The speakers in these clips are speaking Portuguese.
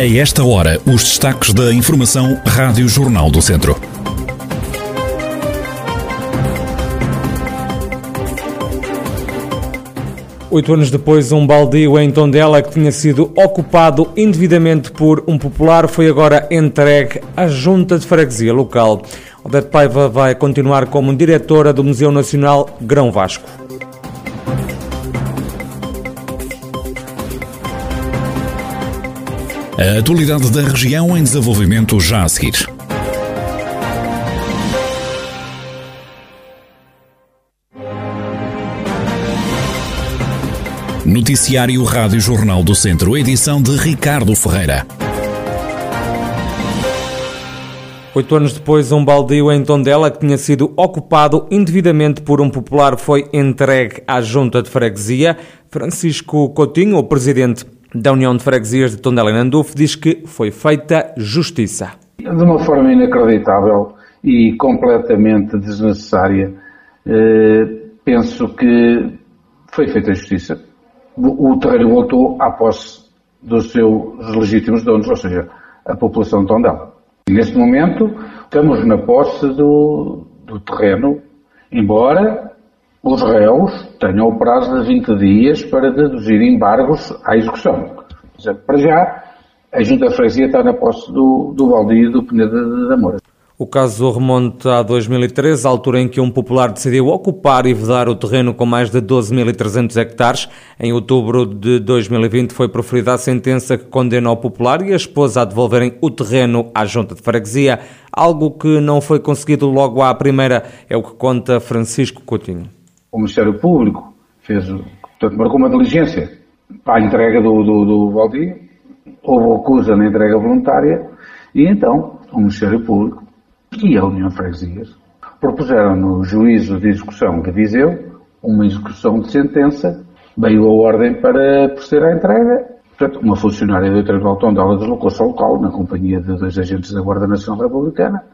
A esta hora, os destaques da Informação Rádio Jornal do Centro. Oito anos depois, um baldio em Tondela que tinha sido ocupado indevidamente por um popular foi agora entregue à Junta de Freguesia local. Odete Paiva vai continuar como diretora do Museu Nacional Grão Vasco. A atualidade da região em desenvolvimento já a seguir. Noticiário Rádio Jornal do Centro, edição de Ricardo Ferreira. Oito anos depois, um baldio em Tondela que tinha sido ocupado indevidamente por um popular foi entregue à Junta de Freguesia. Francisco Coutinho, o presidente da União de Freguesias de Tondela e Nandufo, diz que foi feita justiça. De uma forma inacreditável e completamente desnecessária, eh, penso que foi feita justiça. O terreno voltou à posse dos seus legítimos donos, ou seja, a população de Tondela. Neste momento, estamos na posse do, do terreno, embora os réus tenham o prazo de 20 dias para deduzir embargos à execução. Para já, a Junta de Freguesia está na posse do, do baldio do Peneda de Amor. O caso remonta a 2013, altura em que um popular decidiu ocupar e vedar o terreno com mais de 12.300 hectares. Em outubro de 2020 foi proferida a sentença que condena o popular e a esposa a devolverem o terreno à junta de freguesia, algo que não foi conseguido logo à primeira, é o que conta Francisco Coutinho. O Ministério Público fez, portanto, marcou uma diligência para a entrega do, do, do Valdir, houve recusa na entrega voluntária e então o Ministério Público e a União de Freguesias propuseram no juízo de execução de Viseu uma execução de sentença, veio a ordem para proceder à entrega. Portanto, uma funcionária do Tribunal de Tondela deslocou-se ao local, na companhia de dois agentes da Guarda Nacional Republicana.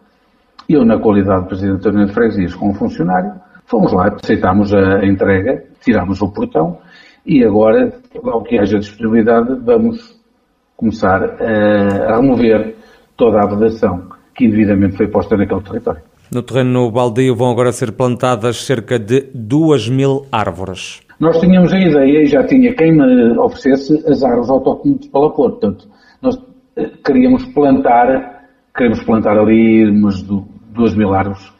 Eu, na qualidade de Presidente da União de Freguesias, com um funcionário, fomos lá, aceitámos a entrega, tirámos o portão e agora, ao que haja disponibilidade, vamos começar a remover toda a vedação que indevidamente foi posta naquele território. No terreno baldio vão agora ser plantadas cerca de 2 mil árvores. Nós tínhamos a ideia, e já tinha quem me oferecesse, as árvores autóctones de Palapor. Portanto, nós eh, queríamos plantar, queremos plantar ali umas 2 mil árvores.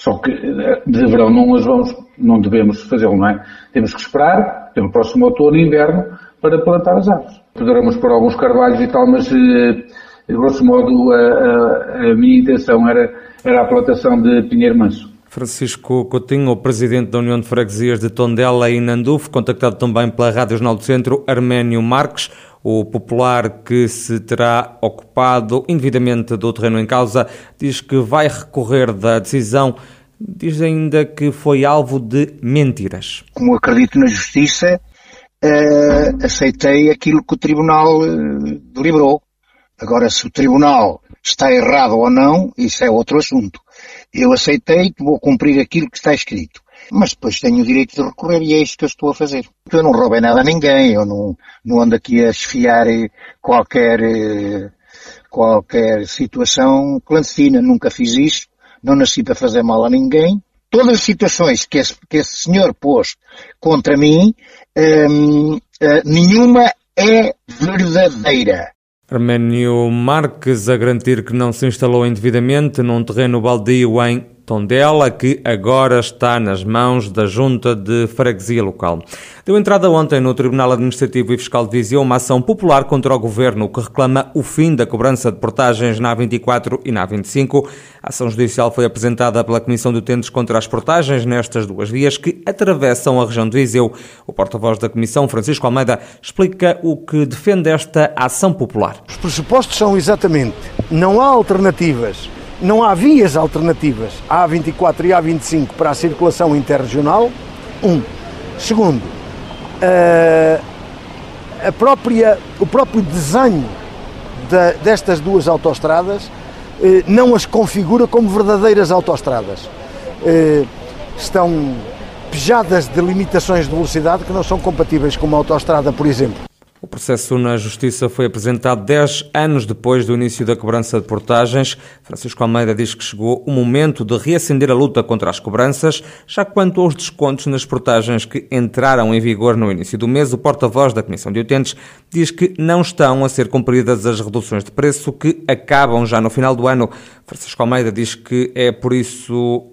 Só que eh, de verão não as vamos, não devemos fazê-lo, não é? Temos que esperar pelo próximo outono e inverno para plantar as árvores. Poderemos pôr alguns carvalhos e tal, mas eh, grosso modo, a, a, a minha intenção era, era a plantação de Pinheiro Manso. Francisco Coutinho, o presidente da União de Freguesias de Tondela e Nandufo, contactado também pela Rádio Jornal do Centro, Arménio Marques, o popular que se terá ocupado indevidamente do terreno em causa, diz que vai recorrer da decisão, diz ainda que foi alvo de mentiras. Como acredito na justiça, uh, aceitei aquilo que o Tribunal uh, deliberou Agora, se o tribunal está errado ou não, isso é outro assunto. Eu aceitei vou cumprir aquilo que está escrito. Mas depois tenho o direito de recorrer e é isso que eu estou a fazer. Eu não roubei nada a ninguém, eu não, não ando aqui a esfiar qualquer, qualquer situação clandestina, nunca fiz isso, não nasci para fazer mal a ninguém. Todas as situações que esse, que esse senhor pôs contra mim, hum, hum, nenhuma é verdadeira. Arménio Marques a garantir que não se instalou indevidamente num terreno baldio em Tondela, que agora está nas mãos da Junta de Freguesia Local. Deu entrada ontem no Tribunal Administrativo e Fiscal de Viseu uma ação popular contra o Governo que reclama o fim da cobrança de portagens na A24 e na A25. A ação judicial foi apresentada pela Comissão de Utentes contra as portagens nestas duas vias que atravessam a região de Viseu. O porta-voz da Comissão, Francisco Almeida, explica o que defende esta ação popular. Os pressupostos são exatamente não há alternativas não há vias alternativas à A24 e A25 para a circulação interregional. Um. Segundo, a própria, o próprio desenho de, destas duas autoestradas eh, não as configura como verdadeiras autoestradas. Eh, estão pejadas de limitações de velocidade que não são compatíveis com uma autoestrada, por exemplo. O processo na Justiça foi apresentado 10 anos depois do início da cobrança de portagens. Francisco Almeida diz que chegou o momento de reacender a luta contra as cobranças. Já quanto aos descontos nas portagens que entraram em vigor no início do mês, o porta-voz da Comissão de Utentes diz que não estão a ser cumpridas as reduções de preço que acabam já no final do ano. Francisco Almeida diz que é por isso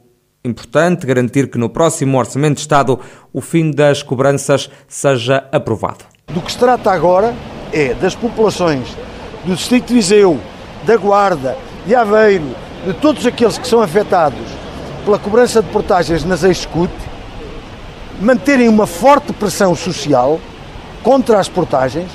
importante garantir que no próximo Orçamento de Estado o fim das cobranças seja aprovado. Do que se trata agora é das populações do Distrito de Viseu, da Guarda, de Aveiro, de todos aqueles que são afetados pela cobrança de portagens nas Execute, manterem uma forte pressão social contra as portagens,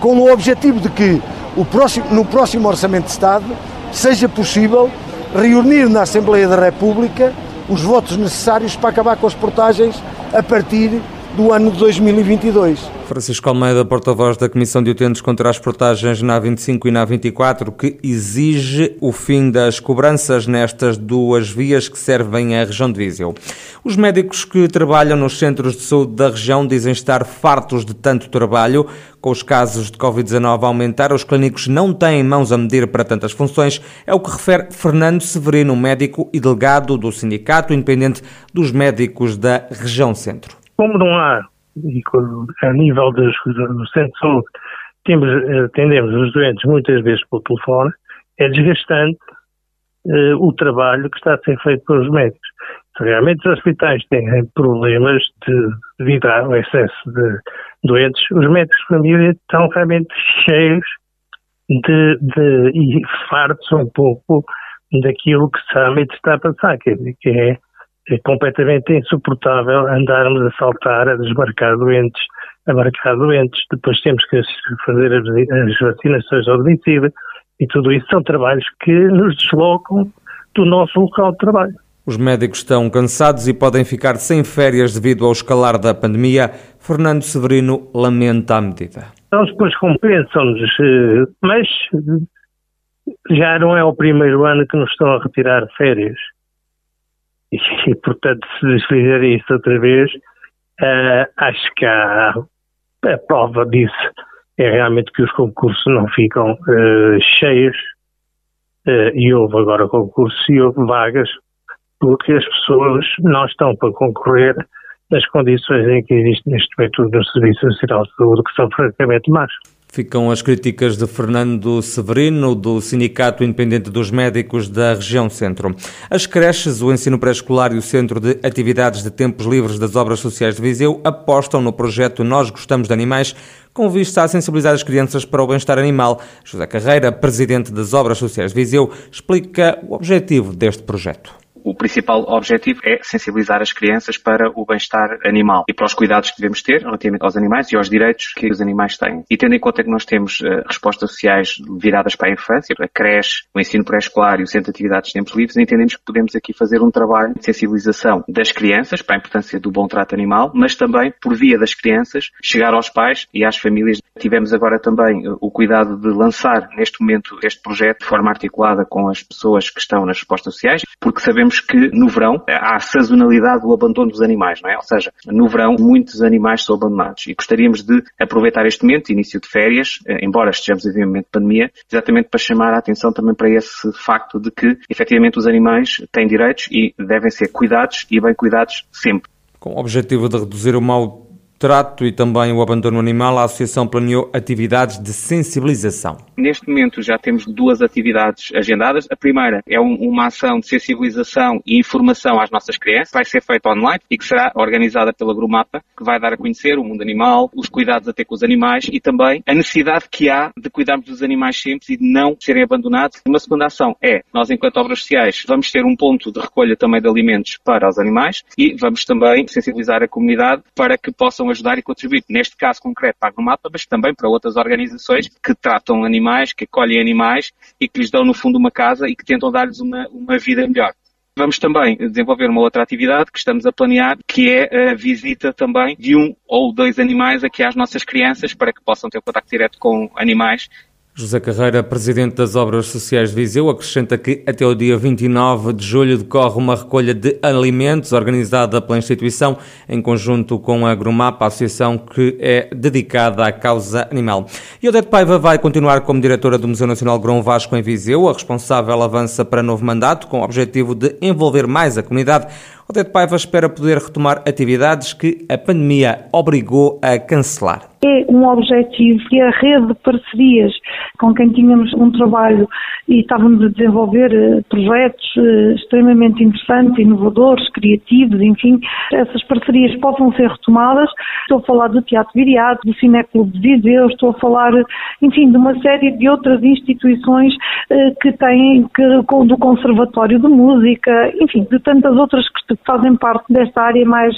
com o objetivo de que próximo, no próximo Orçamento de Estado seja possível reunir na Assembleia da República os votos necessários para acabar com as portagens a partir do ano de 2022. Francisco Almeida, porta-voz da Comissão de Utentes contra as Portagens na A25 e na A24, que exige o fim das cobranças nestas duas vias que servem à região de Viseu. Os médicos que trabalham nos centros de saúde da região dizem estar fartos de tanto trabalho. Com os casos de Covid-19 a aumentar, os clínicos não têm mãos a medir para tantas funções. É o que refere Fernando Severino, médico e delegado do Sindicato Independente dos Médicos da Região Centro como não há, a nível dos, do centro de saúde, temos, atendemos os doentes muitas vezes pelo telefone, é desgastante uh, o trabalho que está a ser feito pelos médicos. Se realmente os hospitais têm problemas de, devido ao excesso de doentes, os médicos de família estão realmente cheios de, de e fartos um pouco daquilo que realmente está a passar, que, que é é completamente insuportável andarmos a saltar, a desmarcar doentes, a marcar doentes, depois temos que fazer as vacinações ao domicílio e tudo isso são trabalhos que nos deslocam do nosso local de trabalho. Os médicos estão cansados e podem ficar sem férias devido ao escalar da pandemia. Fernando Severino lamenta a medida. Eles depois compensam-nos, eh, mas já não é o primeiro ano que nos estão a retirar férias. E, portanto, se fizerem isso outra vez, uh, acho que a prova disso é realmente que os concursos não ficam uh, cheios uh, e houve agora concursos e houve vagas porque as pessoas não estão para concorrer nas condições em que existe neste momento no Serviço Nacional de Saúde, que são francamente más. Ficam as críticas de Fernando Severino, do Sindicato Independente dos Médicos da Região Centro. As creches, o ensino pré-escolar e o Centro de Atividades de Tempos Livres das Obras Sociais de Viseu apostam no projeto Nós Gostamos de Animais, com vista a sensibilizar as crianças para o bem-estar animal. José Carreira, presidente das Obras Sociais de Viseu, explica o objetivo deste projeto o principal objetivo é sensibilizar as crianças para o bem-estar animal e para os cuidados que devemos ter relativamente aos animais e aos direitos que os animais têm. E tendo em conta que nós temos uh, respostas sociais viradas para a infância, a creche, o ensino pré-escolar e o centro de atividades de tempos livres, entendemos que podemos aqui fazer um trabalho de sensibilização das crianças para a importância do bom trato animal, mas também, por via das crianças, chegar aos pais e às famílias. Tivemos agora também uh, o cuidado de lançar, neste momento, este projeto de forma articulada com as pessoas que estão nas respostas sociais, porque sabemos sabemos que no verão há a sazonalidade do abandono dos animais, não é? Ou seja, no verão muitos animais são abandonados e gostaríamos de aproveitar este momento, início de férias, eh, embora estejamos um momento de pandemia, exatamente para chamar a atenção também para esse facto de que efetivamente os animais têm direitos e devem ser cuidados e bem cuidados sempre. Com o objetivo de reduzir o mau trato e também o abandono animal, a Associação planeou atividades de sensibilização. Neste momento já temos duas atividades agendadas. A primeira é um, uma ação de sensibilização e informação às nossas crianças, vai ser feita online e que será organizada pela Grumapa, que vai dar a conhecer o mundo animal, os cuidados a ter com os animais e também a necessidade que há de cuidarmos dos animais sempre e de não serem abandonados. Uma segunda ação é, nós enquanto obras sociais, vamos ter um ponto de recolha também de alimentos para os animais e vamos também sensibilizar a comunidade para que possam ajudar e contribuir, neste caso concreto para a Agromapa, mas também para outras organizações que tratam animais, que acolhem animais e que lhes dão no fundo uma casa e que tentam dar-lhes uma, uma vida melhor. Vamos também desenvolver uma outra atividade que estamos a planear, que é a visita também de um ou dois animais aqui às nossas crianças para que possam ter contato direto com animais José Carreira, presidente das Obras Sociais de Viseu, acrescenta que até o dia 29 de julho decorre uma recolha de alimentos organizada pela instituição em conjunto com a Grumapa, a associação que é dedicada à causa animal. E Odete Paiva vai continuar como diretora do Museu Nacional Grão Vasco em Viseu. A responsável avança para novo mandato com o objetivo de envolver mais a comunidade. Odete Paiva espera poder retomar atividades que a pandemia obrigou a cancelar é um objetivo e a rede de parcerias com quem tínhamos um trabalho e estávamos a desenvolver eh, projetos eh, extremamente interessantes, inovadores, criativos, enfim, essas parcerias possam ser retomadas. Estou a falar do Teatro Viriato, do Cineclube de Viseu, estou a falar, enfim, de uma série de outras instituições eh, que têm, que, do Conservatório de Música, enfim, de tantas outras que fazem parte desta área mais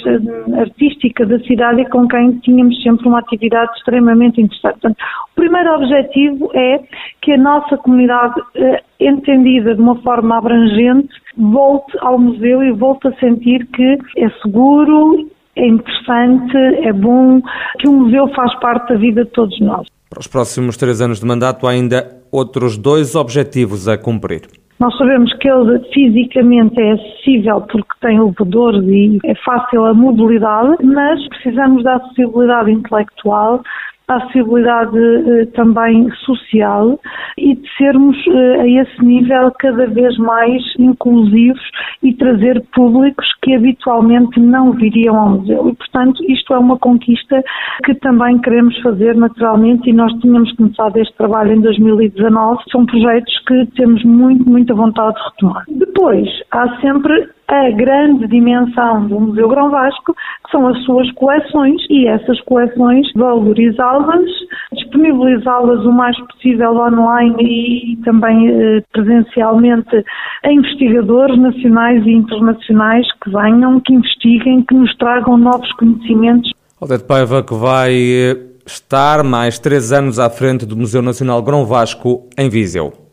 artística da cidade e com quem tínhamos sempre uma atividade atividade extremamente interessante. Portanto, o primeiro objetivo é que a nossa comunidade, eh, entendida de uma forma abrangente, volte ao museu e volte a sentir que é seguro, é interessante, é bom, que o museu faz parte da vida de todos nós. Para os próximos três anos de mandato, há ainda outros dois objetivos a cumprir. Nós sabemos que ele fisicamente é acessível porque tem elevadores e é fácil a mobilidade, mas precisamos da acessibilidade intelectual a acessibilidade eh, também social e de sermos eh, a esse nível cada vez mais inclusivos e trazer públicos que habitualmente não viriam ao museu. E, portanto, isto é uma conquista que também queremos fazer naturalmente e nós tínhamos começado este trabalho em 2019. São projetos que temos muito, muita vontade de retomar. Depois, há sempre a grande dimensão do Museu Grão Vasco, que são as suas coleções, e essas coleções valorizá-las, disponibilizá-las o mais possível online e também eh, presencialmente a investigadores nacionais e internacionais que venham, que investiguem, que nos tragam novos conhecimentos. Odete Paiva, que vai eh, estar mais três anos à frente do Museu Nacional Grão Vasco, em Viseu.